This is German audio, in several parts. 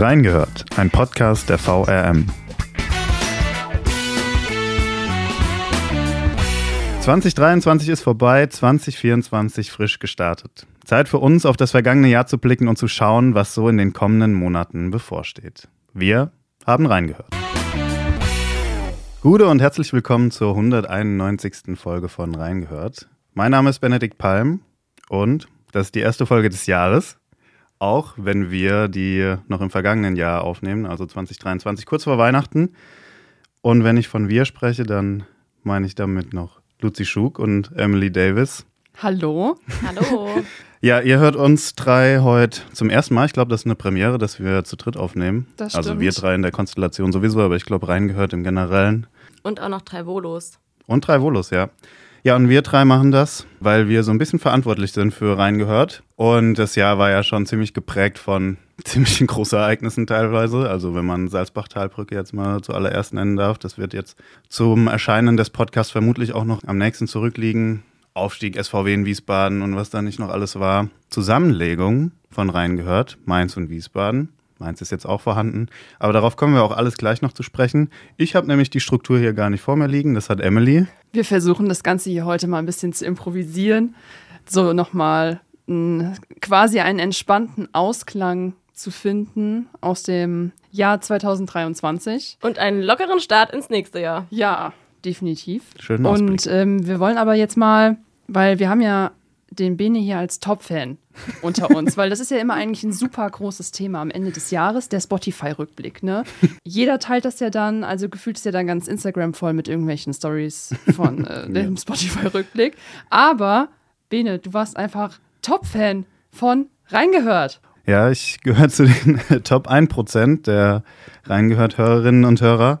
Reingehört, ein Podcast der VRM. 2023 ist vorbei, 2024 frisch gestartet. Zeit für uns, auf das vergangene Jahr zu blicken und zu schauen, was so in den kommenden Monaten bevorsteht. Wir haben reingehört. Gute und herzlich willkommen zur 191. Folge von Reingehört. Mein Name ist Benedikt Palm und das ist die erste Folge des Jahres. Auch wenn wir die noch im vergangenen Jahr aufnehmen, also 2023, kurz vor Weihnachten. Und wenn ich von wir spreche, dann meine ich damit noch Lucy Schug und Emily Davis. Hallo. Hallo. Ja, ihr hört uns drei heute zum ersten Mal. Ich glaube, das ist eine Premiere, dass wir zu dritt aufnehmen. Das also stimmt. wir drei in der Konstellation sowieso, aber ich glaube, reingehört im Generellen. Und auch noch drei Volos. Und drei Volos, ja. Ja, und wir drei machen das, weil wir so ein bisschen verantwortlich sind für reingehört. Und das Jahr war ja schon ziemlich geprägt von ziemlichen Großereignissen teilweise. Also wenn man Salzbach-Talbrücke jetzt mal zuallererst nennen darf, das wird jetzt zum Erscheinen des Podcasts vermutlich auch noch am nächsten zurückliegen. Aufstieg SVW in Wiesbaden und was da nicht noch alles war. Zusammenlegung von reingehört, Mainz und Wiesbaden. Mainz ist jetzt auch vorhanden. Aber darauf kommen wir auch alles gleich noch zu sprechen. Ich habe nämlich die Struktur hier gar nicht vor mir liegen. Das hat Emily. Wir versuchen das Ganze hier heute mal ein bisschen zu improvisieren. So nochmal quasi einen entspannten Ausklang zu finden aus dem Jahr 2023. Und einen lockeren Start ins nächste Jahr. Ja, definitiv. Schönen Und ähm, wir wollen aber jetzt mal, weil wir haben ja den Bene hier als Top-Fan unter uns, weil das ist ja immer eigentlich ein super großes Thema am Ende des Jahres, der Spotify-Rückblick. Ne? Jeder teilt das ja dann, also gefühlt ist ja dann ganz Instagram voll mit irgendwelchen Stories von äh, dem Spotify-Rückblick. Aber Bene, du warst einfach Top-Fan von Reingehört. Ja, ich gehöre zu den Top 1% der reingehört Hörerinnen und Hörer.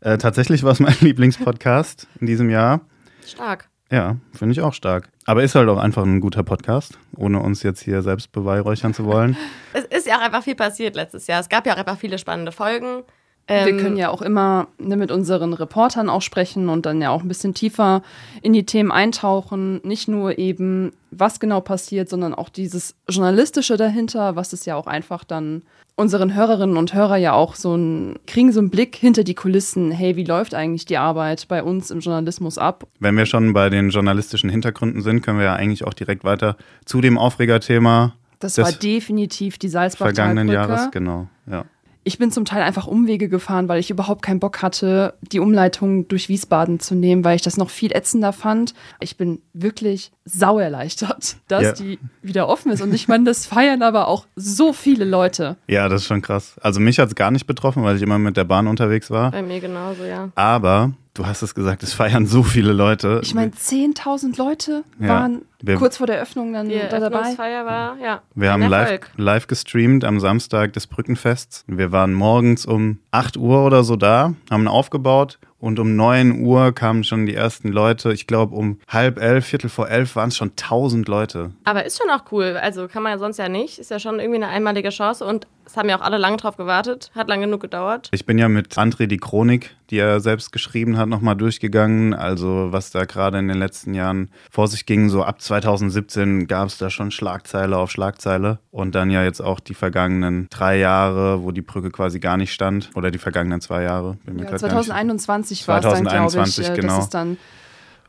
Äh, tatsächlich war es mein Lieblingspodcast in diesem Jahr. Stark. Ja, finde ich auch stark. Aber ist halt auch einfach ein guter Podcast, ohne uns jetzt hier selbst beweihräuchern zu wollen. Es ist ja auch einfach viel passiert letztes Jahr. Es gab ja auch einfach viele spannende Folgen. Wir Ähm, können ja auch immer ne, mit unseren Reportern auch sprechen und dann ja auch ein bisschen tiefer in die Themen eintauchen. Nicht nur eben, was genau passiert, sondern auch dieses Journalistische dahinter, was es ja auch einfach dann unseren Hörerinnen und Hörer ja auch so ein, kriegen so einen Blick hinter die Kulissen. Hey, wie läuft eigentlich die Arbeit bei uns im Journalismus ab? Wenn wir schon bei den journalistischen Hintergründen sind, können wir ja eigentlich auch direkt weiter zu dem Aufregerthema Das des war definitiv die vergangenen Salzbach-Talbrücke. Jahres. Genau, ja. Ich bin zum Teil einfach Umwege gefahren, weil ich überhaupt keinen Bock hatte, die Umleitung durch Wiesbaden zu nehmen, weil ich das noch viel ätzender fand. Ich bin wirklich sau erleichtert, dass Ja. die wieder offen ist. Und ich meine, das feiern aber auch so viele Leute. Ja, das ist schon krass. Also mich hat es gar nicht betroffen, weil ich immer mit der Bahn unterwegs war. Bei mir genauso, ja. Aber du hast es gesagt, es feiern so viele Leute. Ich meine, 10.000 Leute Ja. waren Wir- kurz vor der Öffnung dann Die da dabei. Eröffnungsfeier war, ja. Wir ein haben live, live gestreamt am Samstag des Brückenfests. Wir waren morgens um 8 Uhr oder so da, haben aufgebaut und um 9 Uhr kamen schon die ersten Leute. Ich glaube, um halb elf, viertel vor elf waren es schon 1000 Leute. Aber ist schon auch cool. Also kann man ja sonst ja nicht. Ist ja schon irgendwie eine einmalige Chance. Und es haben ja auch alle lange drauf gewartet. Hat lang genug gedauert. Ich bin ja mit André die Chronik, die er selbst geschrieben hat, nochmal durchgegangen. Also was da gerade in den letzten Jahren vor sich ging. So ab 2017 gab es da schon Schlagzeile auf Schlagzeile. Und dann ja jetzt auch die vergangenen drei Jahre, wo die Brücke quasi gar nicht stand. Oder die vergangenen zwei Jahre. Ja, grad gar nicht- 2021 war es dann, glaube ich, 2021, äh, genau. dass es dann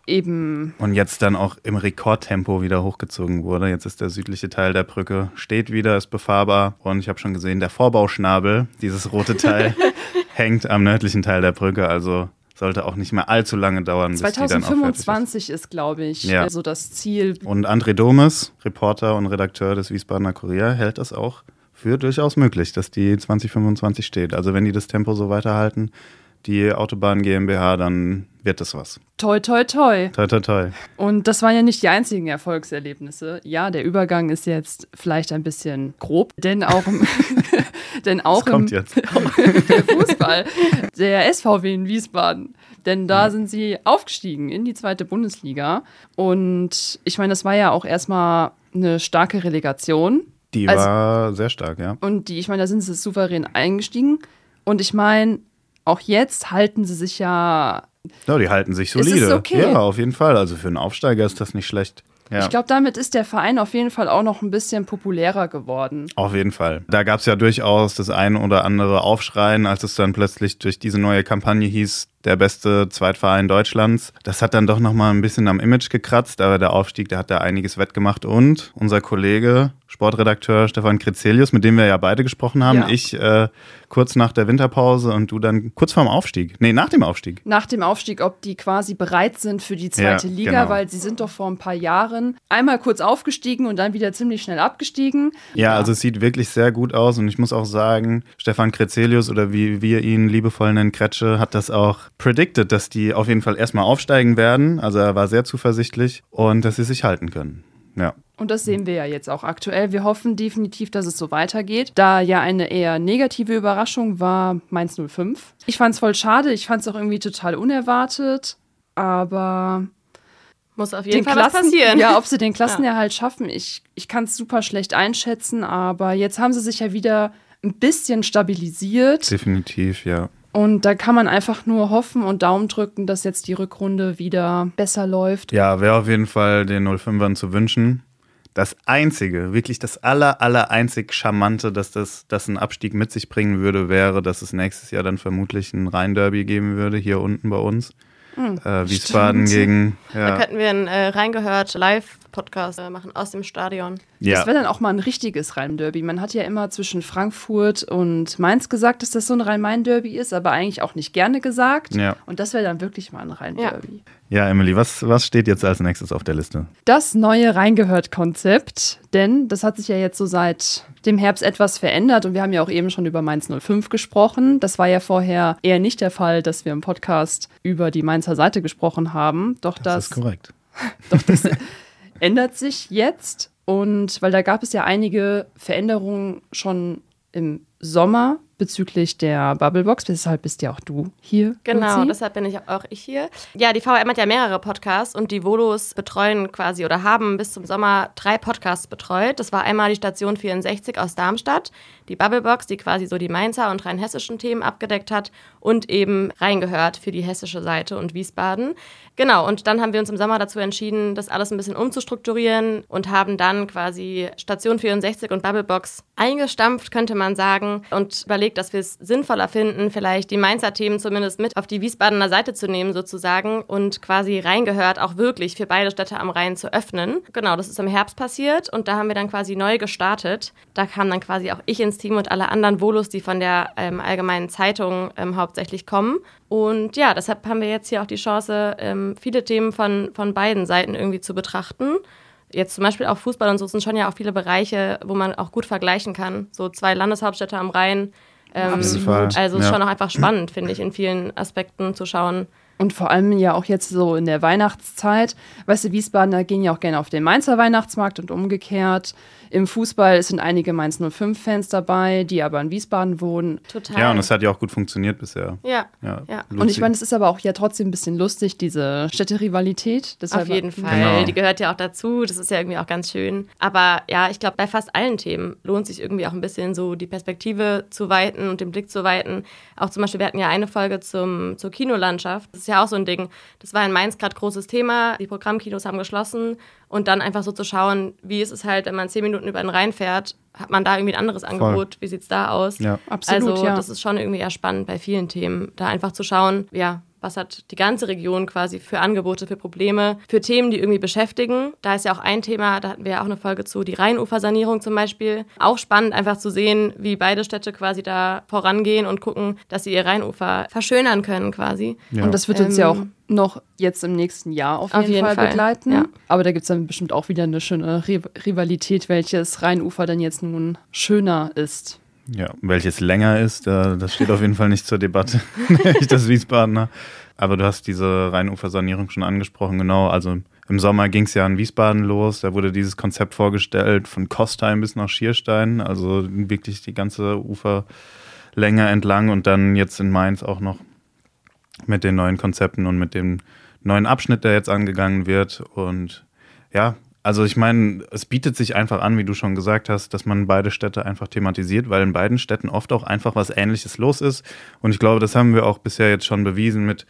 eben Und jetzt dann auch im Rekordtempo wieder hochgezogen wurde. Jetzt ist der südliche Teil der Brücke, steht wieder, ist befahrbar. Und ich habe schon gesehen, der Vorbauschnabel, dieses rote Teil, hängt am nördlichen Teil der Brücke. Also sollte auch nicht mehr allzu lange dauern, bis die dann auch fertig ist. 2025 ist, glaube ich, Ja. also das Ziel. Und André Domes, Reporter und Redakteur des Wiesbadener Kurier, hält das auch für durchaus möglich, dass die 2025 steht. Also wenn die das Tempo so weiterhalten, die Autobahn GmbH, dann wird das was. Toi, toi, toi. Toi, toi, toi. Und das waren ja nicht die einzigen Erfolgserlebnisse. Ja, der Übergang ist jetzt vielleicht ein bisschen grob, denn auch im, denn auch im, jetzt. der Fußball, der SVW in Wiesbaden. Denn da sind sie aufgestiegen in die zweite Bundesliga. Und ich meine, das war ja auch erstmal eine starke Relegation. Die Also- war sehr stark, ja. Und die, ich meine, da sind sie souverän eingestiegen. Und ich meine, auch jetzt halten sie sich ja Ja, die halten sich solide. okay. Ja, auf jeden Fall. Also für einen Aufsteiger ist das nicht schlecht. Ja. Ich glaube, damit ist der Verein auf jeden Fall auch noch ein bisschen populärer geworden. Auf jeden Fall. Da gab es ja durchaus das ein oder andere Aufschreien, als es dann plötzlich durch diese neue Kampagne hieß, der beste Zweitverein Deutschlands. Das hat dann doch nochmal ein bisschen am Image gekratzt, aber der Aufstieg, der hat da einiges wettgemacht. Und unser Kollege, Sportredakteur Stefan Krizelius, mit dem wir ja beide gesprochen haben, Ja. ich äh, kurz nach der Winterpause und du dann kurz vorm Aufstieg. Nee, nach dem Aufstieg. Nach dem Aufstieg, ob die quasi bereit sind für die zweite Ja, Liga, genau. weil sie sind doch vor ein paar Jahren einmal kurz aufgestiegen und dann wieder ziemlich schnell abgestiegen. Ja, also es sieht wirklich sehr gut aus und ich muss auch sagen, Stefan Krezelius oder wie wir ihn liebevoll nennen, Kretsche, hat das auch predicted, dass die auf jeden Fall erstmal aufsteigen werden. Also er war sehr zuversichtlich und dass sie sich halten können. Ja. Und das sehen wir ja jetzt auch aktuell. Wir hoffen definitiv, dass es so weitergeht. Da ja eine eher negative Überraschung war Mainz 05. Ich fand es voll schade. Ich fand es auch irgendwie total unerwartet. Aber Muss auf jeden den Fall was Klassen, passieren. ja, ob sie den Klassenerhalt schaffen, ich, ich kann es super schlecht einschätzen. Aber jetzt haben sie sich ja wieder ein bisschen stabilisiert. Definitiv, ja. Und da kann man einfach nur hoffen und Daumen drücken, dass jetzt die Rückrunde wieder besser läuft. Ja, wäre auf jeden Fall den 05ern zu wünschen. Das einzige, wirklich das aller, aller einzig Charmante, dass das, das einen Abstieg mit sich bringen würde, wäre, dass es nächstes Jahr dann vermutlich ein Rhein-Derby geben würde, hier unten bei uns. äh, Wiesbaden stimmt. gegen. Da Ja, könnten wir einen äh, reingehört Live-Podcast äh, machen aus dem Stadion. Das ja. wäre dann auch mal ein richtiges Rhein-Derby. Man hat ja immer zwischen Frankfurt und Mainz gesagt, dass das so ein Rhein-Main-Derby ist, aber eigentlich auch nicht gerne gesagt. Ja. Und das wäre dann wirklich mal ein Rhein-Derby. ja, Emily, was, was steht jetzt als nächstes auf der Liste? Das neue Reingehört-Konzept, denn das hat sich ja jetzt so seit dem Herbst etwas verändert und wir haben ja auch eben schon über Mainz 05 gesprochen. Das war ja vorher eher nicht der Fall, dass wir im Podcast über die Mainzer Seite gesprochen haben. Doch das, Das ist korrekt. Doch das ändert sich jetzt. Und weil da gab es ja einige Veränderungen schon im Sommer bezüglich der Bubblebox. Deshalb bist ja auch du hier. Genau, Luzi. deshalb bin ich auch ich hier. Ja, die VRM hat ja mehrere Podcasts und die Volos betreuen quasi oder haben bis zum Sommer drei Podcasts betreut. Das war einmal die Station 64 aus Darmstadt, die Bubblebox, die quasi so die Mainzer und rheinhessischen Themen abgedeckt hat und eben reingehört für die hessische Seite und Wiesbaden. Genau, und dann haben wir uns im Sommer dazu entschieden, das alles ein bisschen umzustrukturieren und haben dann quasi Station 64 und Bubblebox eingestampft, könnte man sagen, und überlegt, dass wir es sinnvoller finden, vielleicht die Mainzer Themen zumindest mit auf die Wiesbadener Seite zu nehmen, sozusagen, und quasi reingehört, auch wirklich für beide Städte am Rhein zu öffnen. Genau, das ist im Herbst passiert und da haben wir dann quasi neu gestartet. Da kam dann quasi auch ich ins Team und alle anderen Volos, die von der ähm, Allgemeinen Zeitung ähm, hauptsächlich kommen. Und ja, deshalb haben wir jetzt hier auch die Chance, ähm, viele Themen von, von beiden Seiten irgendwie zu betrachten. Jetzt zum Beispiel auch Fußball und so sind schon ja auch viele Bereiche, wo man auch gut vergleichen kann. So zwei Landeshauptstädte am Rhein. Ähm, Fall. Also es ist Ja. schon auch einfach spannend, finde ich, in vielen Aspekten zu schauen. Und vor allem ja auch jetzt so in der Weihnachtszeit. Weißt du, Wiesbadener gehen ja auch gerne auf den Mainzer Weihnachtsmarkt und umgekehrt. Im Fußball sind einige Mainz 05-Fans dabei, die aber in Wiesbaden wohnen. Total. Ja, und es hat ja auch gut funktioniert bisher. ja, Ja, ja. Und ich meine, es ist aber auch ja trotzdem ein bisschen lustig, diese Städterivalität. Deshalb Auf jeden Fall. Genau. Die gehört ja auch dazu. Das ist ja irgendwie auch ganz schön. Aber ja, ich glaube, bei fast allen Themen lohnt sich irgendwie auch ein bisschen so die Perspektive zu weiten und den Blick zu weiten. Auch zum Beispiel, wir hatten ja eine Folge zum, zur Kinolandschaft. Das ist ja auch so ein Ding. Das war in Mainz gerade großes Thema. Die Programmkinos haben geschlossen. Und dann einfach so zu schauen, wie ist es halt, wenn man zehn Minuten über den Rhein fährt, hat man da irgendwie ein anderes Angebot? Wie sieht es da aus? Ja. Absolut, also ja. das ist schon irgendwie eher spannend bei vielen Themen, da einfach zu schauen, ja, was hat die ganze Region quasi für Angebote, für Probleme, für Themen, die irgendwie beschäftigen. Da ist ja auch ein Thema, da hatten wir ja auch eine Folge zu, die Rheinufersanierung zum Beispiel. Auch spannend einfach zu sehen, wie beide Städte quasi da vorangehen und gucken, dass sie ihr Rheinufer verschönern können quasi. Ja. Und das wird uns ja auch Ähm, noch jetzt im nächsten Jahr auf jeden, Auf jeden Fall, Fall, begleiten. ja. Aber da gibt es dann bestimmt auch wieder eine schöne Ri Rivalität, welches Rheinufer denn jetzt nun schöner ist. Ja, welches länger ist, da, das steht auf jeden Fall nicht zur Debatte. nicht das Wiesbadener. Aber du hast diese Rheinufersanierung schon angesprochen, genau. Also im Sommer ging es ja in Wiesbaden los. Da wurde dieses Konzept vorgestellt von Kostheim bis nach Schierstein. Also wirklich die ganze Uferlänge entlang und dann jetzt in Mainz auch noch mit den neuen Konzepten und mit dem neuen Abschnitt, der jetzt angegangen wird. Und ja, also ich meine, es bietet sich einfach an, wie du schon gesagt hast, dass man beide Städte einfach thematisiert, weil in beiden Städten oft auch einfach was Ähnliches los ist. Und ich glaube, das haben wir auch bisher jetzt schon bewiesen mit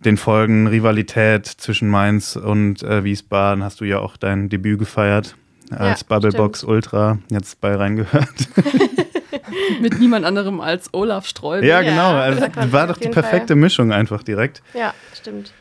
den Folgen Rivalität zwischen Mainz und äh, Wiesbaden hast du ja auch dein Debüt gefeiert als Ja, Bubblebox Ultra, jetzt bei reingehört. Mit niemand anderem als Olaf Streubel. ja, Ja, genau. Also, konnte war doch die perfekte Fall. Mischung einfach direkt. Ja, stimmt.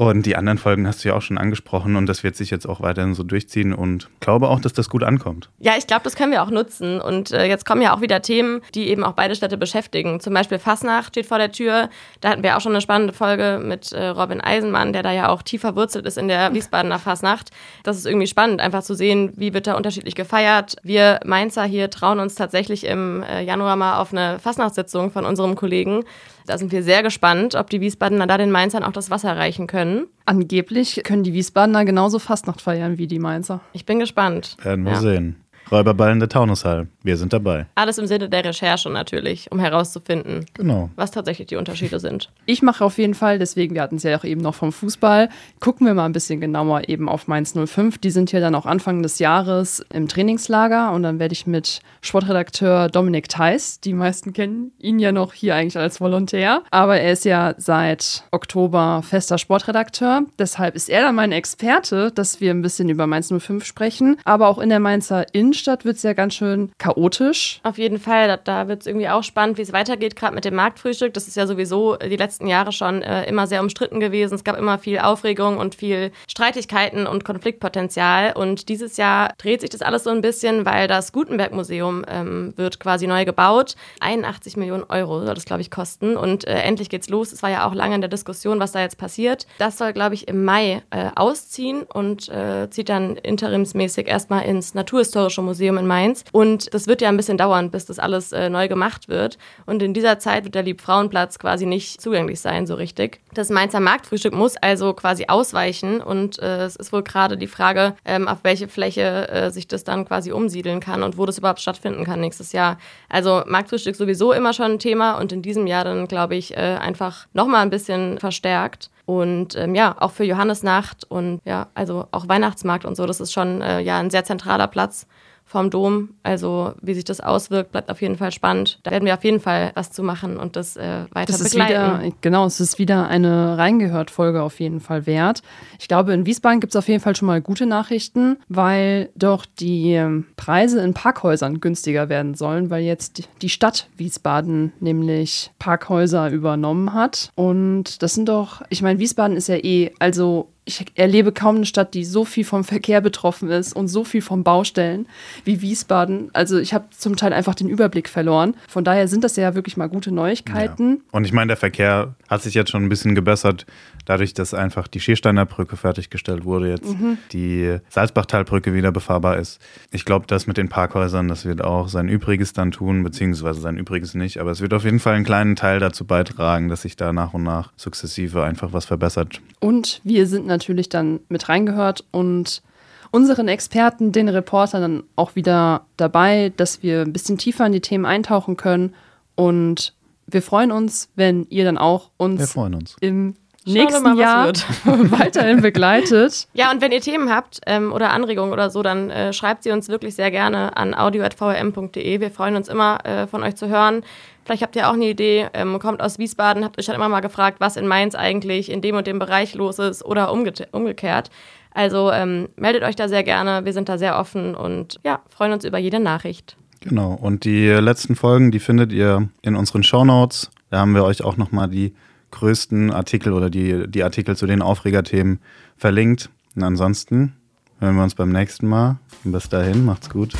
Und die anderen Folgen hast du ja auch schon angesprochen und das wird sich jetzt auch weiterhin so durchziehen und glaube auch, dass das gut ankommt. Ja, ich glaube, das können wir auch nutzen. Und äh, jetzt kommen ja auch wieder Themen, die eben auch beide Städte beschäftigen. Zum Beispiel Fasnacht steht vor der Tür. Da hatten wir auch schon eine spannende Folge mit äh, Robin Eisenmann, der da ja auch tief verwurzelt ist in der Wiesbadener Fasnacht. Das ist irgendwie spannend, einfach zu sehen, wie wird da unterschiedlich gefeiert. Wir Mainzer hier trauen uns tatsächlich im äh, Januar mal auf eine Fasnachtssitzung von unserem Kollegen. Da sind wir sehr gespannt, ob die Wiesbadener da den Mainzern auch das Wasser reichen können. Angeblich können die Wiesbadener genauso Fastnacht feiern wie die Mainzer. Ich bin gespannt. Werden wir Ja. sehen. Räuberball in der Taunushall. Wir sind dabei. Alles im Sinne der Recherche natürlich, um herauszufinden, Genau. was tatsächlich die Unterschiede sind. Ich mache auf jeden Fall, deswegen, wir hatten es ja auch eben noch vom Fußball, gucken wir mal ein bisschen genauer eben auf Mainz 05. Die sind ja dann auch Anfang des Jahres im Trainingslager und dann werde ich mit Sportredakteur Dominik Theiss, die meisten kennen ihn ja noch hier eigentlich als Volontär, aber er ist ja seit Oktober fester Sportredakteur. Deshalb ist er dann mein Experte, dass wir ein bisschen über Mainz 05 sprechen. Aber auch in der Mainzer Innenstadt wird es ja ganz schön chaotisch. Auf jeden Fall, da, da wird es irgendwie auch spannend, wie es weitergeht, gerade mit dem Marktfrühstück. Das ist ja sowieso die letzten Jahre schon äh, immer sehr umstritten gewesen. Es gab immer viel Aufregung und viel Streitigkeiten und Konfliktpotenzial. Und dieses Jahr dreht sich das alles so ein bisschen, weil das Gutenberg-Museum ähm, wird quasi neu gebaut. 81 Millionen Euro soll das, glaube ich, kosten. Und äh, endlich geht's los. Es war ja auch lange in der Diskussion, was da jetzt passiert. Das soll, glaube ich, im Mai äh, ausziehen und äh, zieht dann interimsmäßig erstmal ins Naturhistorische Museum in Mainz. Und das wird ja ein bisschen dauern, bis das alles äh, neu gemacht wird. Und in dieser Zeit wird der Liebfrauenplatz quasi nicht zugänglich sein, so richtig. Das Mainzer Marktfrühstück muss also quasi ausweichen. Und äh, es ist wohl gerade die Frage, ähm, auf welche Fläche äh, sich das dann quasi umsiedeln kann und wo das überhaupt stattfinden kann nächstes Jahr. Also Marktfrühstück sowieso immer schon ein Thema und in diesem Jahr dann, glaube ich, äh, einfach nochmal ein bisschen verstärkt. Und ähm, ja, auch für Johannesnacht und ja, also auch Weihnachtsmarkt und so, das ist schon äh, ja ein sehr zentraler Platz vom Dom. Also wie sich das auswirkt, bleibt auf jeden Fall spannend. Da werden wir auf jeden Fall was zu machen und das äh, weiter Das ist begleiten. wieder, genau, es ist wieder eine Reingehört-Folge auf jeden Fall wert. Ich glaube, in Wiesbaden gibt es auf jeden Fall schon mal gute Nachrichten, weil doch die ähm, Preise in Parkhäusern günstiger werden sollen, weil jetzt die Stadt Wiesbaden nämlich Parkhäuser übernommen hat. Und das sind doch, ich meine, Wiesbaden ist ja eh, also ich erlebe kaum eine Stadt, die so viel vom Verkehr betroffen ist und so viel von Baustellen wie Wiesbaden. Also ich habe zum Teil einfach den Überblick verloren. Von daher sind das ja wirklich mal gute Neuigkeiten. Ja. Und ich meine, der Verkehr hat sich jetzt schon ein bisschen gebessert, dadurch, dass einfach die Schiersteiner Brücke fertiggestellt wurde, jetzt die Salzbachtalbrücke wieder befahrbar ist. Ich glaube, das mit den Parkhäusern, das wird auch sein Übriges dann tun, beziehungsweise sein Übriges nicht. Aber es wird auf jeden Fall einen kleinen Teil dazu beitragen, dass sich da nach und nach sukzessive einfach was verbessert. Und wir sind natürlich dann mit reingehört und unseren Experten, den Reportern dann auch wieder dabei, dass wir ein bisschen tiefer in die Themen eintauchen können. Und wir freuen uns, wenn ihr dann auch Wir uns freuen uns. im nächsten mal, was Jahr wird. weiterhin begleitet. Ja, und wenn ihr Themen habt ähm, oder Anregungen oder so, dann äh, schreibt sie uns wirklich sehr gerne an audio.vrm.de. Wir freuen uns immer, äh, von euch zu hören. Vielleicht habt ihr auch eine Idee, ähm, kommt aus Wiesbaden, habt euch schon immer mal gefragt, was in Mainz eigentlich in dem und dem Bereich los ist oder umge umgekehrt. Also ähm, meldet euch da sehr gerne. Wir sind da sehr offen und ja, freuen uns über jede Nachricht. Genau. Und die letzten Folgen, die findet ihr in unseren Shownotes. Da haben wir euch auch nochmal die größten Artikel oder die, die Artikel zu den Aufregerthemen verlinkt. Und ansonsten hören wir uns beim nächsten Mal. Und bis dahin, macht's gut.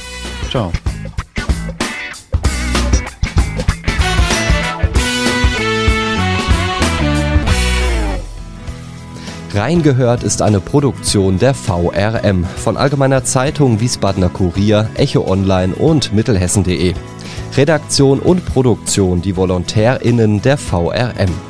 Ciao. Reingehört ist eine Produktion der VRM von Allgemeiner Zeitung, Wiesbadener Kurier, Echo Online und Mittelhessen.de. Redaktion und Produktion die VolontärInnen der VRM.